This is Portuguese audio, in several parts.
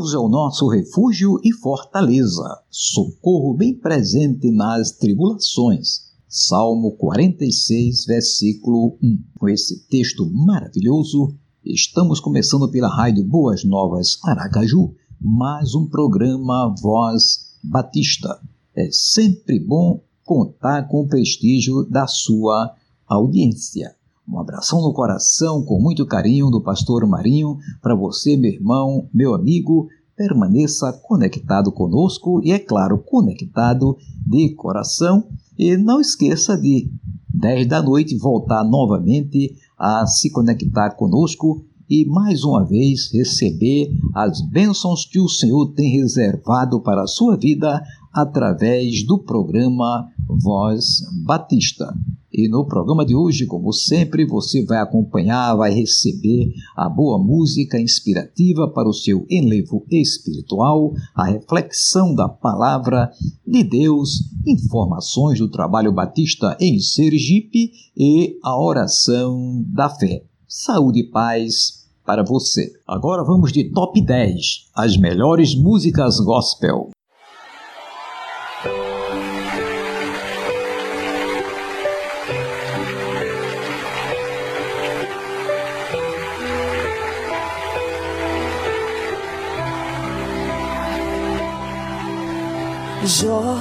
Deus é o nosso refúgio e fortaleza, socorro bem presente nas tribulações. Salmo 46, versículo 1. Com esse texto maravilhoso, estamos começando pela Rádio Boas Novas Aracaju, mais um programa Voz Batista. É sempre bom contar com o prestígio da sua audiência. Um abração no coração com muito carinho do pastor Marinho para você, meu irmão, meu amigo. Permaneça conectado conosco e, é claro, conectado de coração. E não esqueça de 10 da noite voltar novamente a se conectar conosco e mais uma vez receber as bênçãos que o Senhor tem reservado para a sua vida através do programa Voz Batista. E no programa de hoje, como sempre, você vai acompanhar, vai receber a boa música inspirativa para o seu enlevo espiritual, a reflexão da palavra de Deus, informações do trabalho batista em Sergipe e a oração da fé. Saúde e paz para você. Agora vamos de top 10, as melhores músicas gospel. Jó,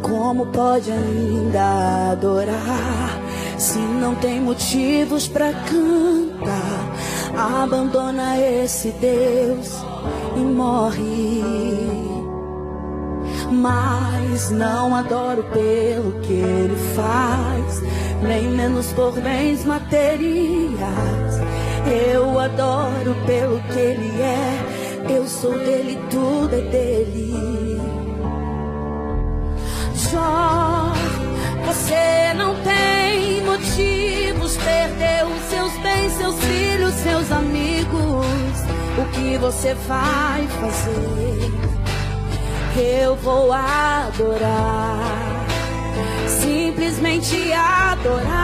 como pode ainda adorar se não tem motivos para cantar? Abandona esse Deus e morre. Mas não adoro pelo que ele faz, nem menos por bens materiais. Eu adoro pelo que ele é, eu sou dele, tudo é dele só. Você não tem motivos, perdeu seus bens, seus filhos, seus amigos. O que você vai fazer? Eu vou adorar, simplesmente adorar.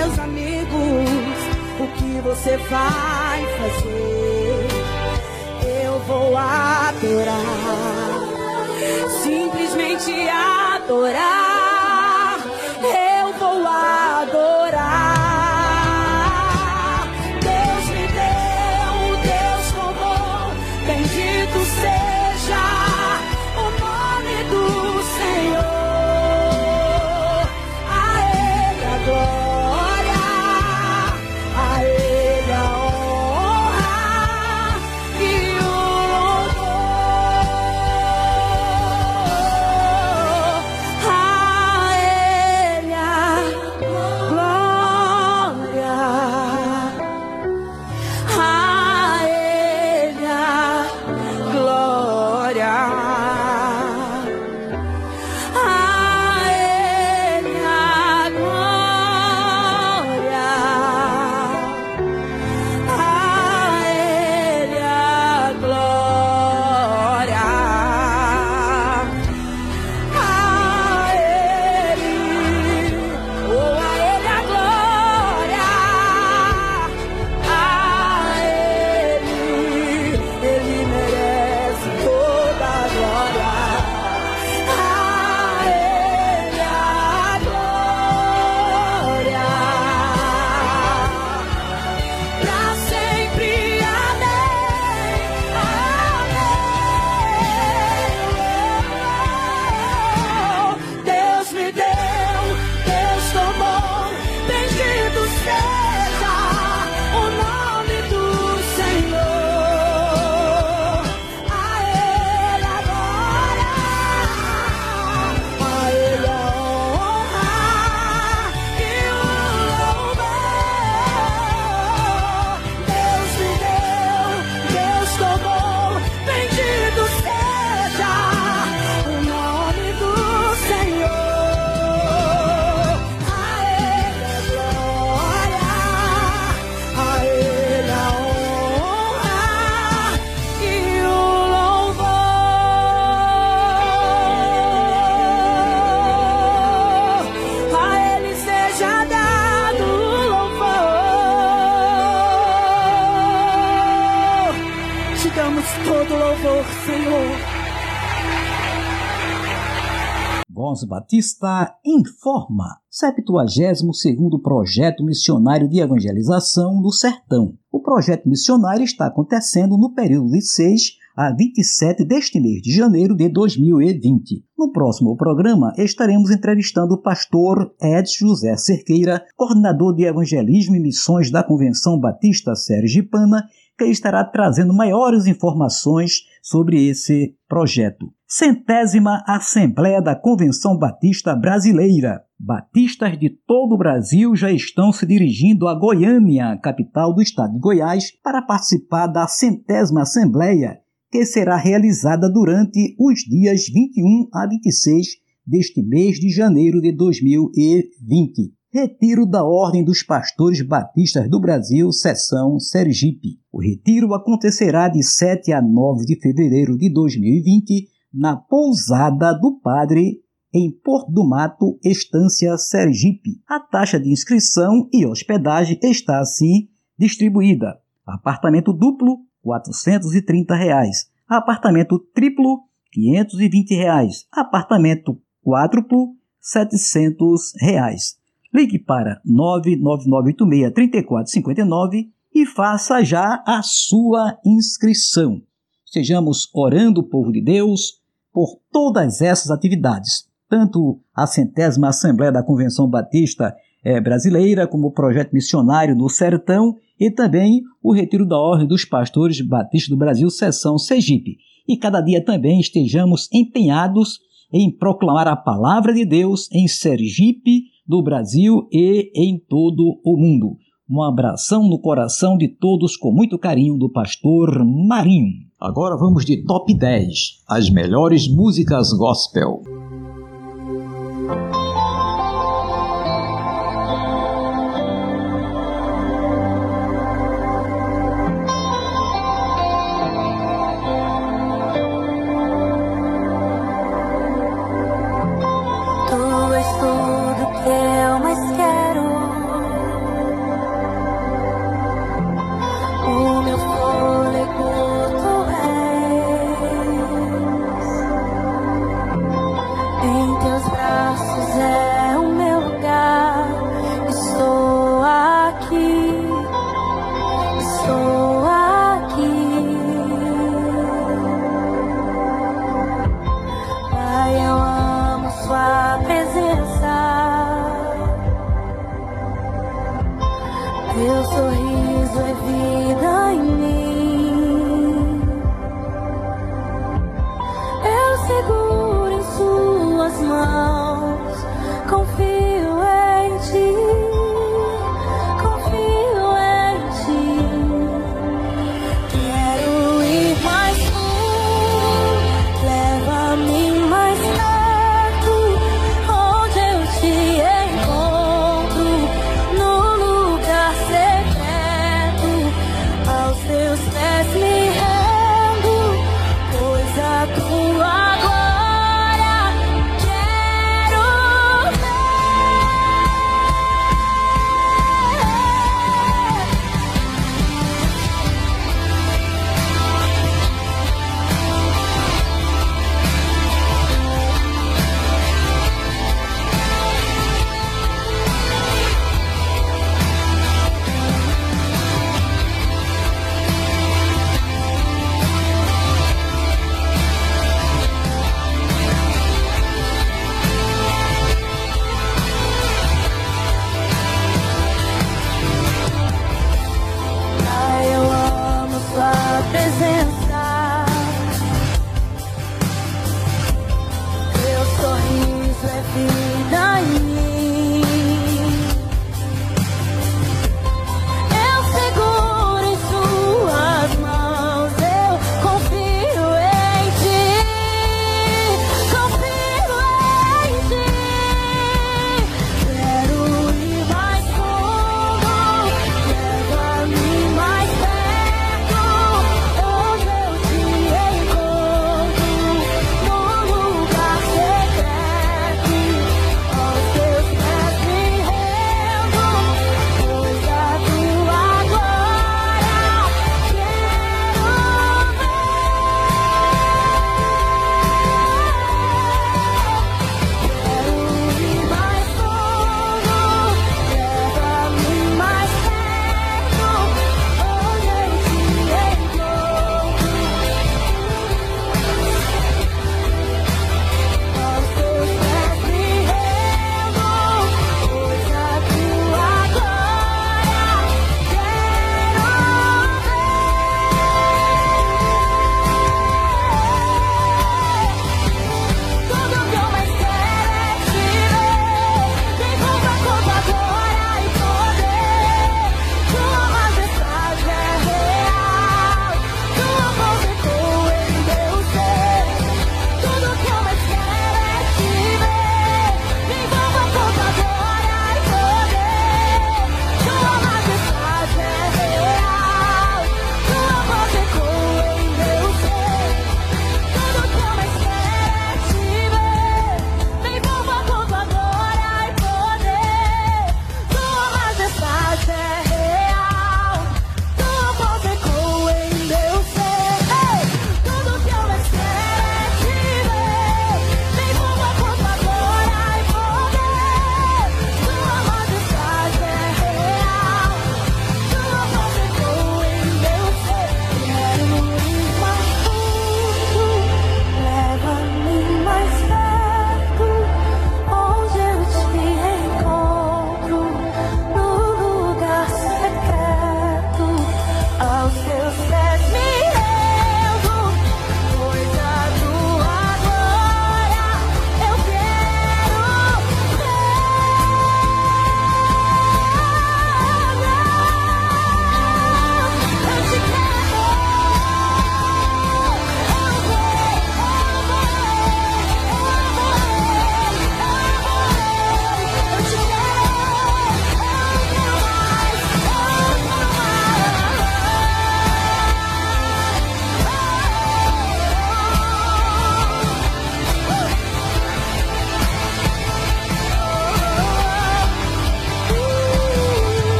Seus amigos. O que você vai fazer? Eu vou adorar, simplesmente adorar. Batista informa. 72º Projeto Missionário de Evangelização do Sertão. O projeto missionário está acontecendo no período de 6 a 27 deste mês de janeiro de 2020. No próximo programa, estaremos entrevistando o pastor Ed José Cerqueira, coordenador de evangelismo e missões da Convenção Batista Sergipana, que estará trazendo maiores informações sobre esse projeto. Centésima Assembleia da Convenção Batista Brasileira. Batistas de todo o Brasil já estão se dirigindo a Goiânia, capital do estado de Goiás, para participar da centésima Assembleia, que será realizada durante os dias 21 a 26 deste mês de janeiro de 2020. Retiro da Ordem dos Pastores Batistas do Brasil, Seção Sergipe. O retiro acontecerá de 7 a 9 de fevereiro de 2020 na Pousada do Padre, em Porto do Mato, Estância Sergipe. A taxa de inscrição e hospedagem está assim distribuída. Apartamento duplo, 430 reais. Apartamento triplo, 520 reais. Apartamento quádruplo, 700 reais. Ligue para 99986-3459 e faça já a sua inscrição. Estejamos orando, povo de Deus, por todas essas atividades, tanto a centésima Assembleia da Convenção Batista eh, Brasileira, como o projeto missionário no Sertão e também o Retiro da Ordem dos Pastores Batistas do Brasil, Seção Sergipe. E cada dia também estejamos empenhados em proclamar a palavra de Deus em Sergipe, do Brasil e em todo o mundo. Um abração no coração de todos com muito carinho do pastor Marinho. Agora vamos de top 10, as melhores músicas gospel.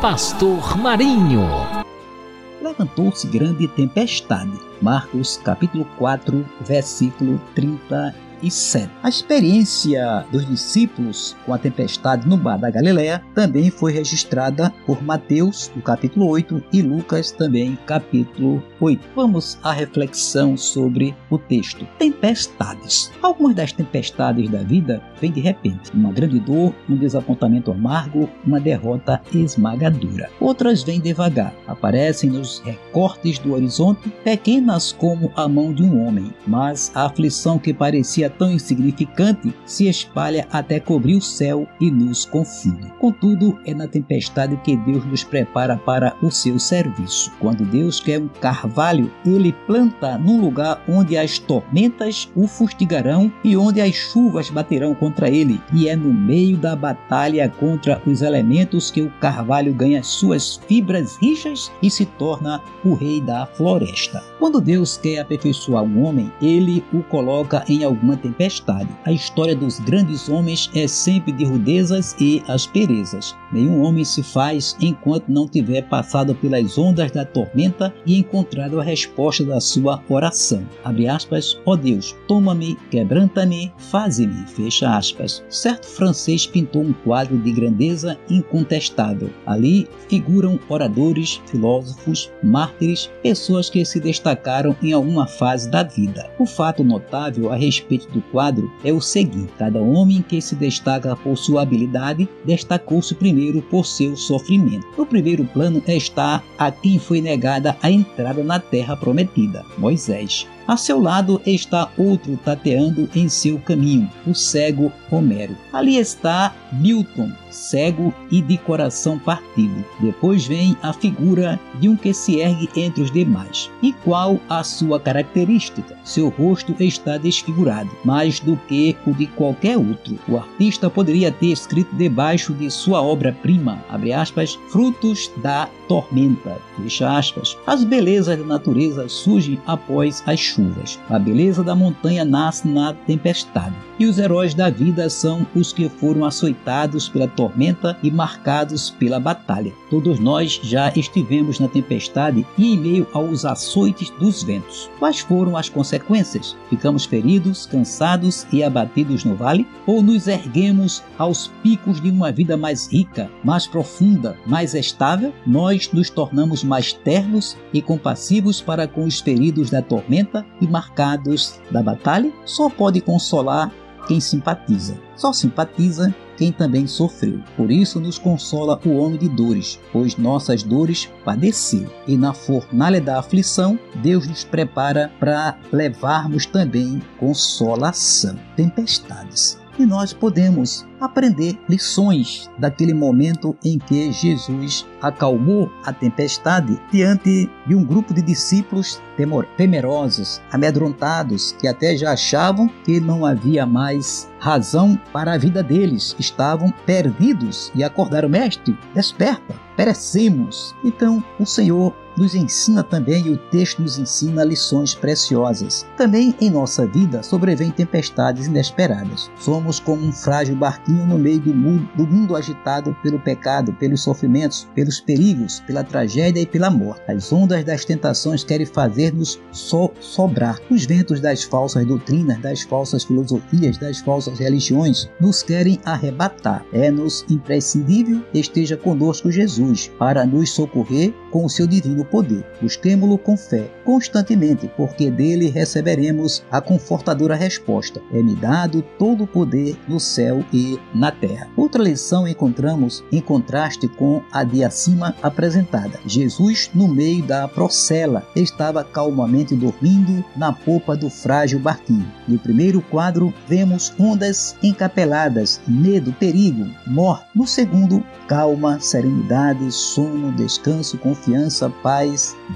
Pastor Marinho. Levantou-se grande tempestade. Marcos capítulo 4, versículo 30 e 7. A experiência dos discípulos com a tempestade no Bar da Galileia também foi registrada por Mateus, no capítulo 8, e Lucas também, capítulo 8. Vamos à reflexão sobre o texto. Tempestades. Algumas das tempestades da vida vêm de repente. Uma grande dor, um desapontamento amargo, uma derrota esmagadora. Outras vêm devagar, aparecem nos recortes do horizonte, pequenas como a mão de um homem, mas a aflição que parecia tão insignificante se espalha até cobrir o céu e nos confina. Contudo, é na tempestade que Deus nos prepara para o seu serviço. Quando Deus quer um carvalho, ele planta num lugar onde as tormentas o fustigarão e onde as chuvas baterão contra ele, e é no meio da batalha contra os elementos que o carvalho ganha suas fibras rijas e se torna o rei da floresta. Quando Deus quer aperfeiçoar um homem, ele o coloca em alguma tempestade. A história dos grandes homens é sempre de rudezas e asperezas. Nenhum homem se faz enquanto não tiver passado pelas ondas da tormenta e encontrado a resposta da sua oração. Abre aspas, ó oh Deus, toma-me, quebranta-me, faze-me, fecha aspas. Certo francês pintou um quadro de grandeza incontestável. Ali figuram oradores, filósofos, mártires, pessoas que se destacaram em alguma fase da vida. O fato notável a respeito do quadro é o seguinte: cada homem que se destaca por sua habilidade destacou-se primeiro por seu sofrimento. No primeiro plano está a quem foi negada a entrada na terra prometida, Moisés. A seu lado está outro tateando em seu caminho, o cego Homero. Ali está Milton, cego e de coração partido. Depois vem a figura de um que se ergue entre os demais. E qual a sua característica? Seu rosto está desfigurado, mais do que o de qualquer outro. O artista poderia ter escrito debaixo de sua obra-prima, abre aspas, frutos da tormenta, fecha aspas. As belezas da natureza surgem após as chuvas. A beleza da montanha nasce na tempestade. E os heróis da vida são os que foram açoitados pela tormenta e marcados pela batalha. Todos nós já estivemos na tempestade e em meio aos açoites dos ventos. Quais foram as consequências? Ficamos feridos, cansados e abatidos no vale? Ou nos erguemos aos picos de uma vida mais rica, mais profunda, mais estável? Nós nos tornamos mais ternos e compassivos para com os feridos da tormenta e marcados da batalha? Só pode consolar quem simpatiza. Só simpatiza quem também sofreu. Por isso nos consola o homem de dores, pois nossas dores padeceu. E na fornalha da aflição, Deus nos prepara para levarmos também consolação. Tempestades. E nós podemos aprender lições daquele momento em que Jesus acalmou a tempestade diante de um grupo de discípulos temor, temerosos, amedrontados, que até já achavam que não havia mais razão para a vida deles, estavam perdidos e acordaram, mestre, desperta, perecemos. Então o Senhor nos ensina também e o texto nos ensina lições preciosas. Também em nossa vida sobrevêm tempestades inesperadas. Somos como um frágil barquinho no meio do mundo, do mundo agitado pelo pecado, pelos sofrimentos, pelos perigos, pela tragédia e pela morte. As ondas das tentações querem fazer-nos so sobrar. Os ventos das falsas doutrinas, das falsas filosofias, das falsas religiões nos querem arrebatar. É-nos imprescindível esteja conosco Jesus para nos socorrer com o seu divino poder. Busquemo-lo com fé, constantemente, porque dele receberemos a confortadora resposta. É-me dado todo o poder no céu e na terra. Outra lição encontramos em contraste com a de acima apresentada. Jesus, no meio da procela, estava calmamente dormindo na popa do frágil barquinho. No primeiro quadro, vemos ondas encapeladas, medo, perigo, morte. No segundo, calma, serenidade, sono, descanso, confiança, paz,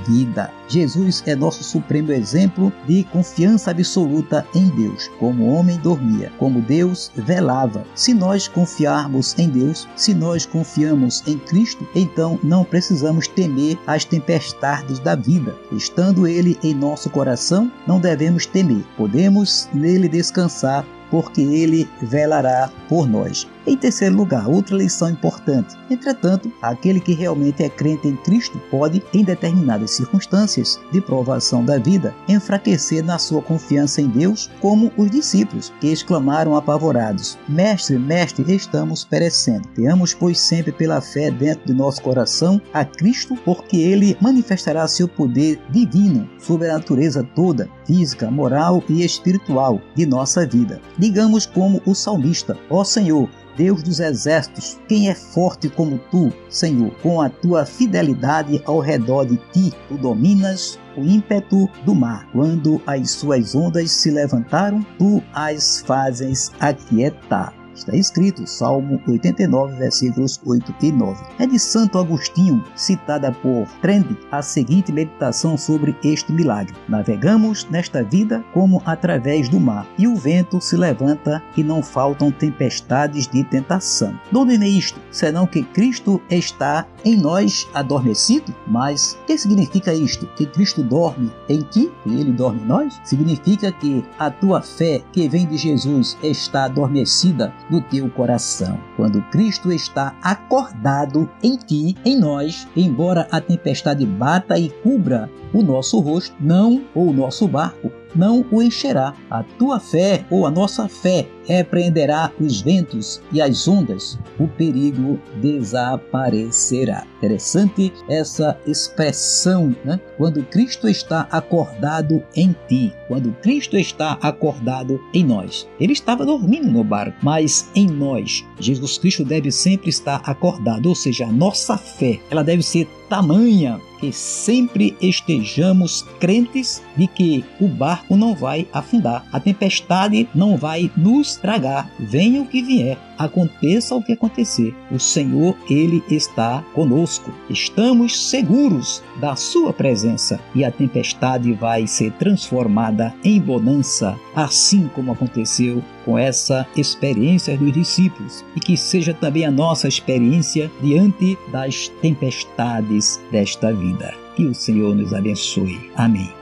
vida. Jesus é nosso supremo exemplo de confiança absoluta em Deus. Como homem dormia, como Deus velava. Se nós confiarmos em Deus, se nós confiamos em Cristo, então não precisamos temer as tempestades da vida. Estando Ele em nosso coração, não devemos temer. Podemos nele descansar porque ele velará por nós. Em terceiro lugar, outra lição importante. Entretanto, aquele que realmente é crente em Cristo pode, em determinadas circunstâncias de provação da vida, enfraquecer na sua confiança em Deus, como os discípulos, que exclamaram apavorados: Mestre, mestre, estamos perecendo. Tenhamos, pois, sempre pela fé dentro de nosso coração a Cristo, porque ele manifestará seu poder divino sobre a natureza toda, física, moral e espiritual de nossa vida. Digamos como o salmista: Ó Senhor, Deus dos exércitos, quem é forte como tu, Senhor, com a tua fidelidade ao redor de ti, tu dominas o ímpeto do mar. Quando as suas ondas se levantaram, tu as fazes aquietar. Está escrito, Salmo 89, versículos 8 e 9. É de Santo Agostinho, citada por Trend, a seguinte meditação sobre este milagre. Navegamos nesta vida como através do mar, e o vento se levanta e não faltam tempestades de tentação. Donde vem isto? Senão que Cristo está em nós adormecido? Mas que significa isto? Que Cristo dorme em ti e ele dorme em nós? Significa que a tua fé que vem de Jesus está adormecida no teu coração. Quando Cristo está acordado em ti, em nós, embora a tempestade bata e cubra o nosso rosto, não ou o nosso barco, não o encherá. A tua fé ou a nossa fé repreenderá os ventos e as ondas, o perigo desaparecerá. Interessante essa expressão, né? Quando Cristo está acordado em ti, quando Cristo está acordado em nós. Ele estava dormindo no barco, mas em nós, Jesus Cristo deve sempre estar acordado, ou seja, a nossa fé, ela deve ser tamanha que sempre estejamos crentes de que o barco não vai afundar, a tempestade não vai nos tragar, venha o que vier, aconteça o que acontecer, o Senhor, Ele está conosco. Estamos seguros da Sua presença e a tempestade vai ser transformada em bonança, assim como aconteceu com essa experiência dos discípulos e que seja também a nossa experiência diante das tempestades desta vida. Que o Senhor nos abençoe. Amém.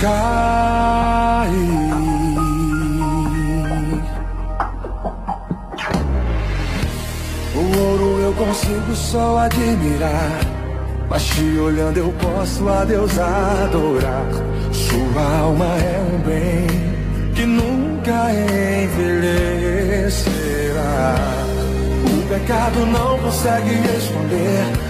cair. O ouro eu consigo só admirar. Mas te olhando eu posso a Deus adorar. Sua alma é um bem que nunca envelhecerá. O pecado não consegue esconder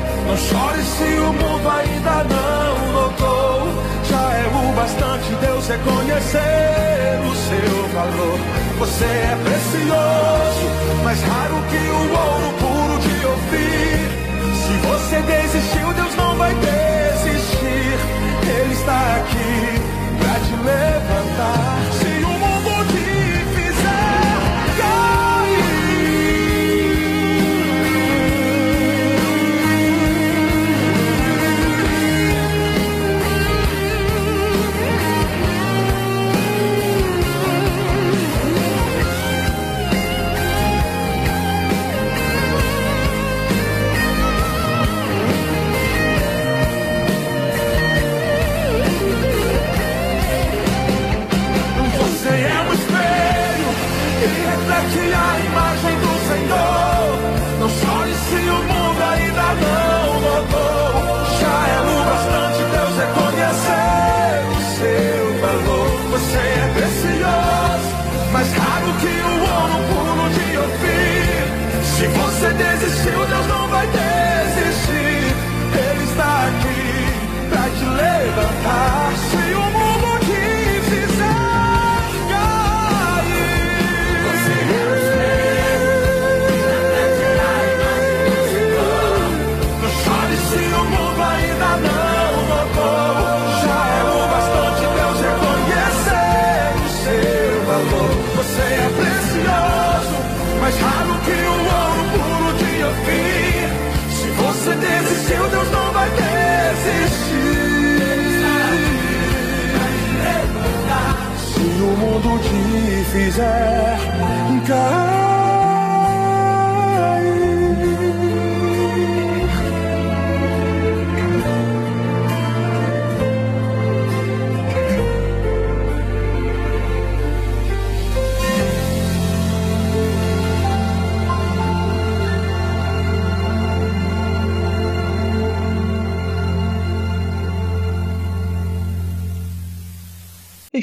Não chore se o mundo ainda não notou. Já é o bastante Deus reconhecer o seu valor. Você é precioso, mais raro que o ouro puro de ouvir. Se você desistiu, Deus não vai desistir. Ele está aqui pra te levantar. Fizer cair.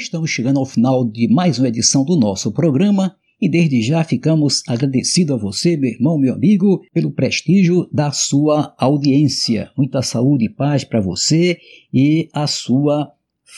Estamos chegando ao final de mais uma edição do nosso programa e desde já ficamos agradecidos a você, meu irmão, meu amigo, pelo prestígio da sua audiência. Muita saúde e paz para você e a sua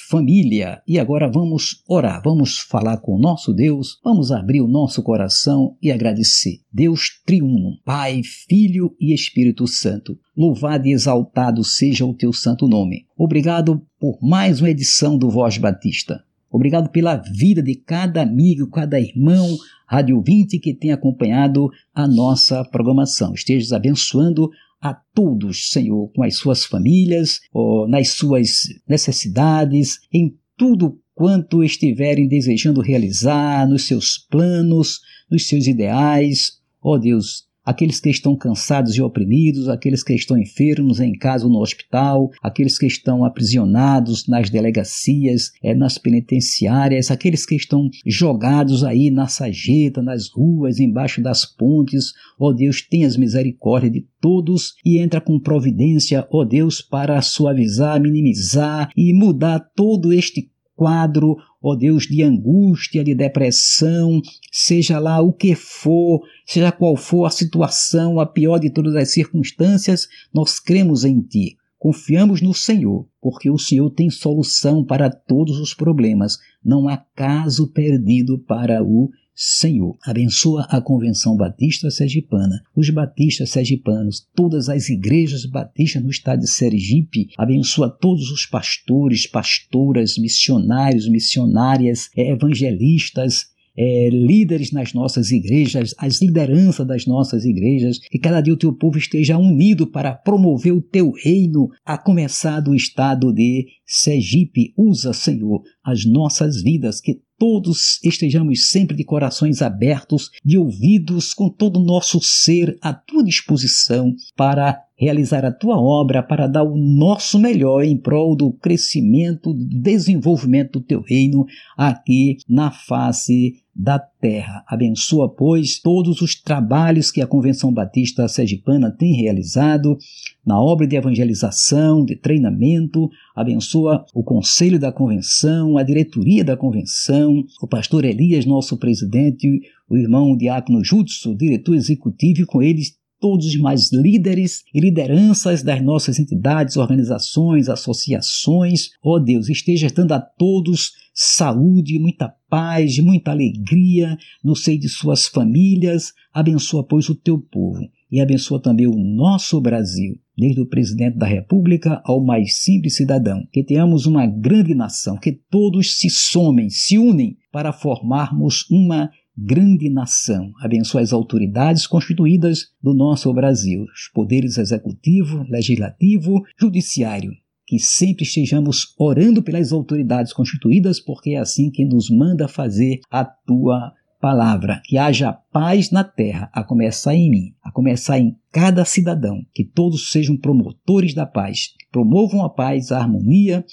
família. E agora vamos orar, vamos falar com o nosso Deus, vamos abrir o nosso coração e agradecer. Deus triuno, Pai, Filho e Espírito Santo. Louvado e exaltado seja o teu santo nome. Obrigado por mais uma edição do Voz Batista. Obrigado pela vida de cada amigo, cada irmão, rádio 20 que tem acompanhado a nossa programação. Estejas abençoando a todos, Senhor, com as suas famílias, nas suas necessidades, em tudo quanto estiverem desejando realizar, nos seus planos, nos seus ideais. Ó oh Deus, aqueles que estão cansados e oprimidos, aqueles que estão enfermos em casa ou no hospital, aqueles que estão aprisionados nas delegacias, é, nas penitenciárias, aqueles que estão jogados aí na sageta, nas ruas, embaixo das pontes. Ó oh Deus, tenhas misericórdia de todos e entra com providência, ó oh Deus, para suavizar, minimizar e mudar todo este quadro, ó Deus, de angústia, de depressão, seja lá o que for, seja qual for a situação, a pior de todas as circunstâncias, nós cremos em Ti. Confiamos no Senhor, porque o Senhor tem solução para todos os problemas. Não há caso perdido para o Senhor, abençoa a Convenção Batista Sergipana, os batistas sergipanos, todas as igrejas batistas no estado de Sergipe, abençoa todos os pastores, pastoras, missionários, missionárias, evangelistas, é, líderes nas nossas igrejas, as lideranças das nossas igrejas, que cada dia o teu povo esteja unido para promover o teu reino, a começar do estado de Sergipe. Usa, Senhor, as nossas vidas, que todos estejamos sempre de corações abertos, de ouvidos, com todo o nosso ser à tua disposição para realizar a tua obra, para dar o nosso melhor em prol do crescimento, do desenvolvimento do teu reino aqui na face da terra. Abençoa, pois, todos os trabalhos que a Convenção Batista Sergipana tem realizado na obra de evangelização, de treinamento. Abençoa o conselho da convenção, a diretoria da convenção, o pastor Elias, nosso presidente, o irmão Diácono Jutsu, diretor executivo, e com eles todos os mais líderes e lideranças das nossas entidades, organizações, associações. Ó oh Deus, esteja dando a todos saúde, muita paz, muita alegria no seio de suas famílias. Abençoa, pois, o teu povo e abençoa também o nosso Brasil, desde o presidente da República ao mais simples cidadão. Que tenhamos uma grande nação, que todos se somem, se unem para formarmos uma grande nação. Abençoa as autoridades constituídas do nosso Brasil, os poderes executivo, legislativo, judiciário. Que sempre estejamos orando pelas autoridades constituídas, porque é assim que nos manda fazer a tua palavra. Que haja paz na terra, a começar em mim, a começar em cada cidadão. Que todos sejam promotores da paz, que promovam a paz, a harmonia,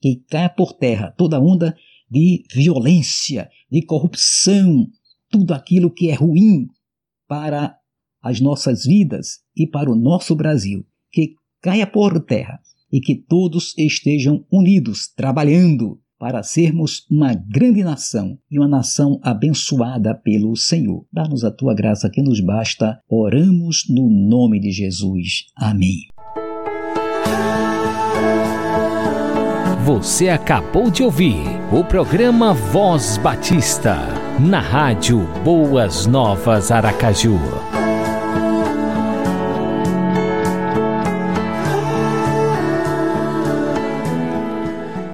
que caia por terra toda onda de violência, de corrupção, tudo aquilo que é ruim para as nossas vidas e para o nosso Brasil, que caia por terra e que todos estejam unidos, trabalhando para sermos uma grande nação e uma nação abençoada pelo Senhor. Dá-nos a tua graça que nos basta. Oramos no nome de Jesus. Amém. Você acabou de ouvir o programa Voz Batista, na rádio Boas Novas Aracaju.